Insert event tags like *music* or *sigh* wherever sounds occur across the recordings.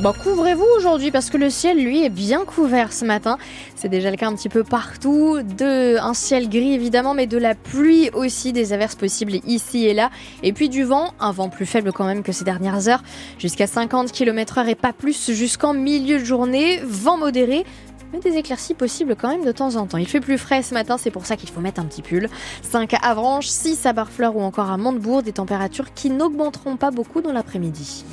Bon, couvrez-vous aujourd'hui parce que le ciel, lui, est bien couvert ce matin. C'est déjà le cas un petit peu partout. De, un ciel gris évidemment, mais de la pluie aussi, des averses possibles ici et là. Et puis du vent, un vent plus faible quand même que ces dernières heures, jusqu'à 50 km heure et pas plus jusqu'en milieu de journée. Vent modéré, mais des éclaircies possibles quand même de temps en temps. Il fait plus frais ce matin, c'est pour ça qu'il faut mettre un petit pull. 5 à Avranches, 6 à Barfleur ou encore à Montebourg, des températures qui n'augmenteront pas beaucoup dans l'après-midi.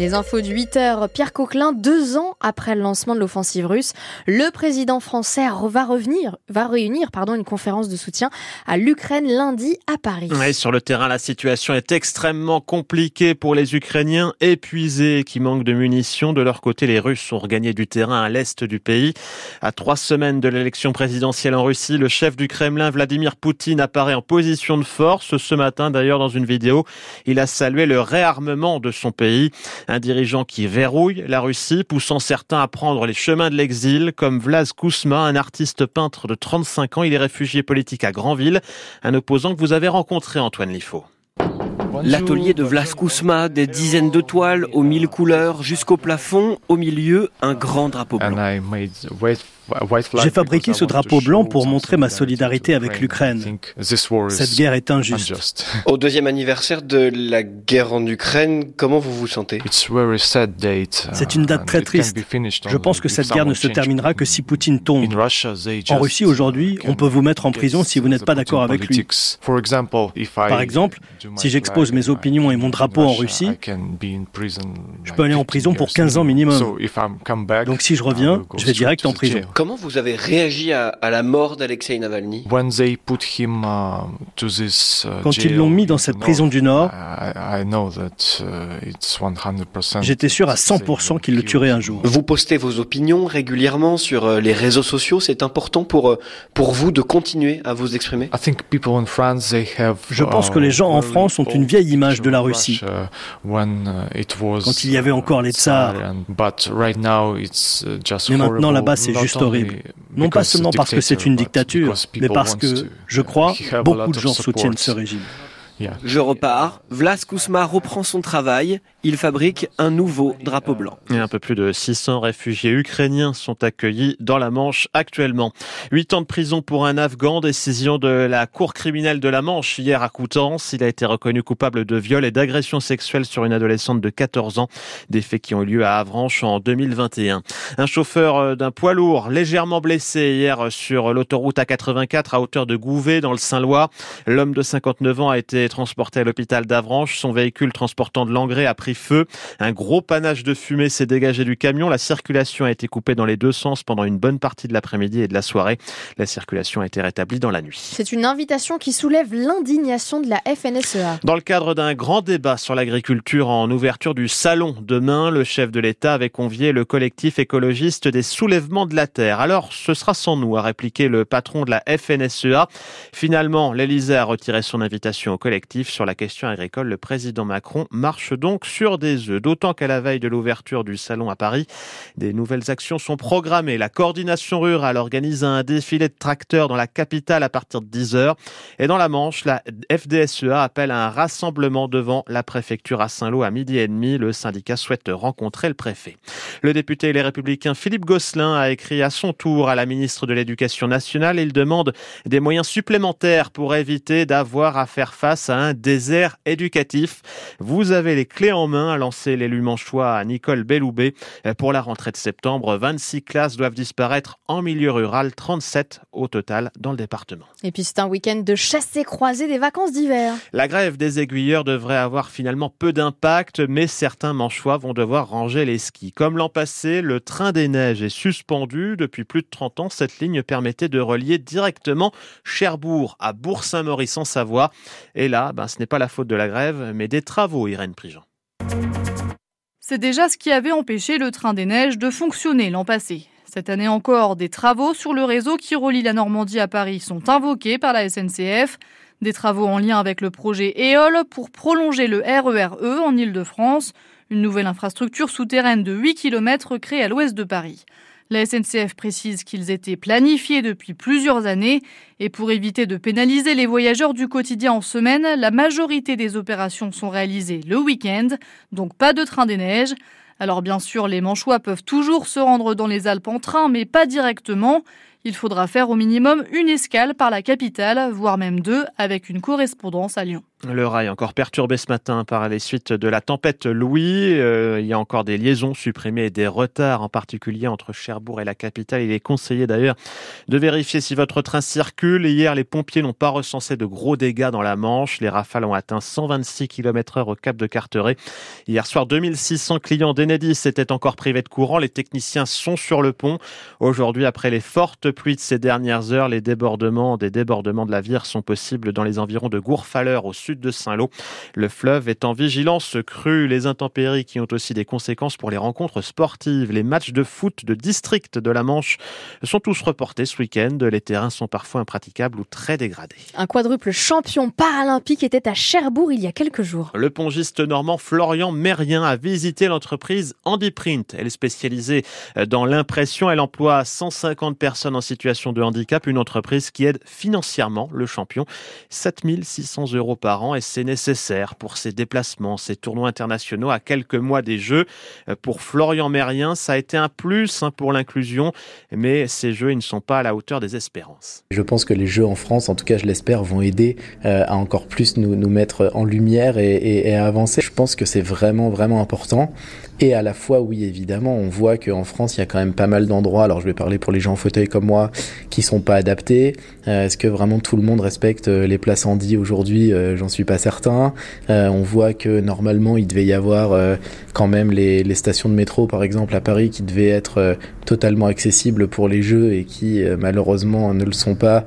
Les infos de 8 heures. Pierre Coquelin, deux ans après le lancement de l'offensive russe, le président français va revenir, va réunir, pardon, une conférence de soutien à l'Ukraine lundi à Paris. sur le terrain, la situation est extrêmement compliquée pour les Ukrainiens épuisés qui manquent de munitions. De leur côté, les Russes ont regagné du terrain à l'est du pays. À trois semaines de l'élection présidentielle en Russie, le chef du Kremlin, Vladimir Poutine, apparaît en position de force. Ce matin, d'ailleurs, dans une vidéo, il a salué le réarmement de son pays. Un dirigeant qui verrouille la Russie, poussant certains à prendre les chemins de l'exil, comme Vlas Kousma, un artiste peintre de 35 ans. Il est réfugié politique à Granville, un opposant que vous avez rencontré, Antoine Liffaut. L'atelier de Vlas Kousma, des dizaines de toiles aux mille couleurs jusqu'au plafond, au milieu, un grand drapeau blanc. J'ai fabriqué ce drapeau blanc pour montrer ma solidarité avec l'Ukraine. Cette guerre est injuste. *laughs* Au deuxième anniversaire de la guerre en Ukraine, comment vous vous sentez? C'est une date très triste. Je pense que cette guerre ne se terminera que si Poutine tombe. En Russie aujourd'hui, on peut vous mettre en prison si vous n'êtes pas d'accord avec lui. Par exemple, si j'expose mes opinions et mon drapeau en Russie, je peux aller en prison pour 15 ans minimum. Donc si je reviens, je vais direct en prison. Comment vous avez réagi à, la mort d'Alexei Navalny uh, uh, Quand ils l'ont mis dans cette prison du Nord, uh, j'étais sûr à 100% qu'il le tuerait un jour. Vous postez vos opinions régulièrement sur euh, les réseaux sociaux. C'est important pour, euh, pour vous de continuer à vous exprimer Je pense que les gens en France ont une vieille image de la Russie. Quand il y avait encore les tsars. Mais maintenant là-bas c'est juste horrible. Non pas seulement parce que c'est une dictature, mais parce que, je crois, beaucoup de gens soutiennent ce régime. Je repars. Vlas Kousma reprend son travail. Il fabrique un nouveau drapeau blanc. Et un peu plus de 600 réfugiés ukrainiens sont accueillis dans la Manche actuellement. Huit ans de prison pour un Afghan, décision de la Cour criminelle de la Manche hier à Coutances. Il a été reconnu coupable de viol et d'agression sexuelle sur une adolescente de 14 ans, des faits qui ont eu lieu à Avranches en 2021. Un chauffeur euh, d'un poids lourd légèrement blessé hier sur l'autoroute A84 à hauteur de Gouvet dans le Saint-Lois. L'homme de 59 ans a été transporté à l'hôpital d'Avranches. Son véhicule transportant de l'engrais a pris feu. Un gros panache de fumée s'est dégagé du camion. La circulation a été coupée dans les deux sens pendant une bonne partie de l'après-midi et de la soirée. La circulation a été rétablie dans la nuit. C'est une invitation qui soulève l'indignation de la FNSEA. Dans le cadre d'un grand débat sur l'agriculture en ouverture du salon demain, le chef de l'État avait convié le collectif écologiste des soulèvements de la terre. Alors, ce sera sans nous, a répliqué le patron de la FNSEA. Finalement, l'Élysée a retiré son invitation au collectif sur la question agricole. Le président Macron marche donc sur des œufs, d'autant qu'à la veille de l'ouverture du salon à Paris, des nouvelles actions sont programmées. La coordination rurale organise un défilé de tracteurs dans la capitale à partir de 10 heures. Et dans la Manche, la FDSEA appelle à un rassemblement devant la préfecture à Saint-Lô à midi et demi. Le syndicat souhaite rencontrer le préfet. Le député et les républicains Philippe Gosselin a écrit à son tour à la ministre de l'Éducation nationale. Il demande des moyens supplémentaires pour éviter d'avoir à faire face un désert éducatif. Vous avez les clés en main, a lancé l'élu manchois à Nicole Belloubet. Pour la rentrée de septembre, 26 classes doivent disparaître en milieu rural, 37 au total dans le département. Et puis c'est un week-end de chassé croisé des vacances d'hiver. La grève des aiguilleurs devrait avoir finalement peu d'impact, mais certains manchois vont devoir ranger les skis. Comme l'an passé, le train des neiges est suspendu. Depuis plus de 30 ans, cette ligne permettait de relier directement Cherbourg à Bourg-Saint-Maurice en Savoie. Et là, ben, ce n'est pas la faute de la grève, mais des travaux, Irène Prigent. C'est déjà ce qui avait empêché le train des neiges de fonctionner l'an passé. Cette année encore, des travaux sur le réseau qui relie la Normandie à Paris sont invoqués par la SNCF. Des travaux en lien avec le projet EOL pour prolonger le RERE e en Ile-de-France, une nouvelle infrastructure souterraine de 8 km créée à l'ouest de Paris. La SNCF précise qu'ils étaient planifiés depuis plusieurs années et pour éviter de pénaliser les voyageurs du quotidien en semaine, la majorité des opérations sont réalisées le week-end, donc pas de train des neiges. Alors bien sûr, les Manchois peuvent toujours se rendre dans les Alpes en train, mais pas directement. Il faudra faire au minimum une escale par la capitale, voire même deux, avec une correspondance à Lyon. Le rail encore perturbé ce matin par les suites de la tempête Louis. Euh, il y a encore des liaisons supprimées et des retards, en particulier entre Cherbourg et la capitale. Il est conseillé d'ailleurs de vérifier si votre train circule. Hier, les pompiers n'ont pas recensé de gros dégâts dans la Manche. Les rafales ont atteint 126 km heure au cap de Carteret. Hier soir, 2600 clients d'Enedis étaient encore privés de courant. Les techniciens sont sur le pont. Aujourd'hui, après les fortes pluies de ces dernières heures, les débordements des débordements de la Vire sont possibles dans les environs de Gourfaleur au sud de Saint-Lô. Le fleuve est en vigilance crue. Les intempéries qui ont aussi des conséquences pour les rencontres sportives. Les matchs de foot de district de la Manche sont tous reportés ce week-end. Les terrains sont parfois impraticables ou très dégradés. Un quadruple champion paralympique était à Cherbourg il y a quelques jours. Le pongiste normand Florian Mérien a visité l'entreprise Handiprint. Elle est spécialisée dans l'impression. Elle emploie 150 personnes en situation de handicap. Une entreprise qui aide financièrement le champion. 7600 euros par et c'est nécessaire pour ses déplacements, ses tournois internationaux à quelques mois des Jeux. Euh, pour Florian Mérien, ça a été un plus hein, pour l'inclusion, mais ces Jeux ils ne sont pas à la hauteur des espérances. Je pense que les Jeux en France, en tout cas je l'espère, vont aider euh, à encore plus nous, mettre en lumière et, à avancer. Je pense que c'est vraiment vraiment important. Et à la fois, oui, évidemment, on voit qu'en France, il y a quand même pas mal d'endroits, alors je vais parler pour les gens en fauteuil comme moi, qui sont pas adaptés. Euh, est-ce que vraiment tout le monde respecte les places Andy aujourd'hui euh, J'en suis pas certain. on voit que normalement, il devait y avoir quand même les, stations de métro, par exemple, à Paris, qui devaient être totalement accessibles pour les jeux et qui, malheureusement, ne le sont pas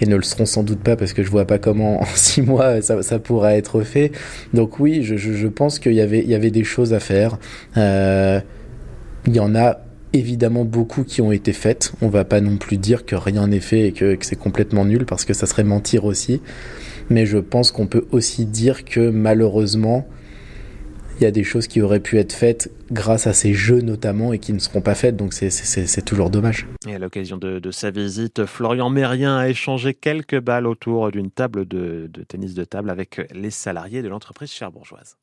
et ne le seront sans doute pas parce que je vois pas comment *laughs* en six mois ça, pourra être fait. Donc oui, je, pense qu'il y avait, des choses à faire. Euh, il y en a évidemment beaucoup qui ont été faites. On va pas non plus dire que rien n'est fait et que c'est complètement nul parce que ça serait mentir aussi. Mais je pense qu'on peut aussi dire que malheureusement, il y a des choses qui auraient pu être faites grâce à ces jeux notamment et qui ne seront pas faites, donc c'est toujours dommage. Et à l'occasion de, sa visite, Florian Mérien a échangé quelques balles autour d'une table de, de tennis de table avec les salariés de l'entreprise cherbourgeoise.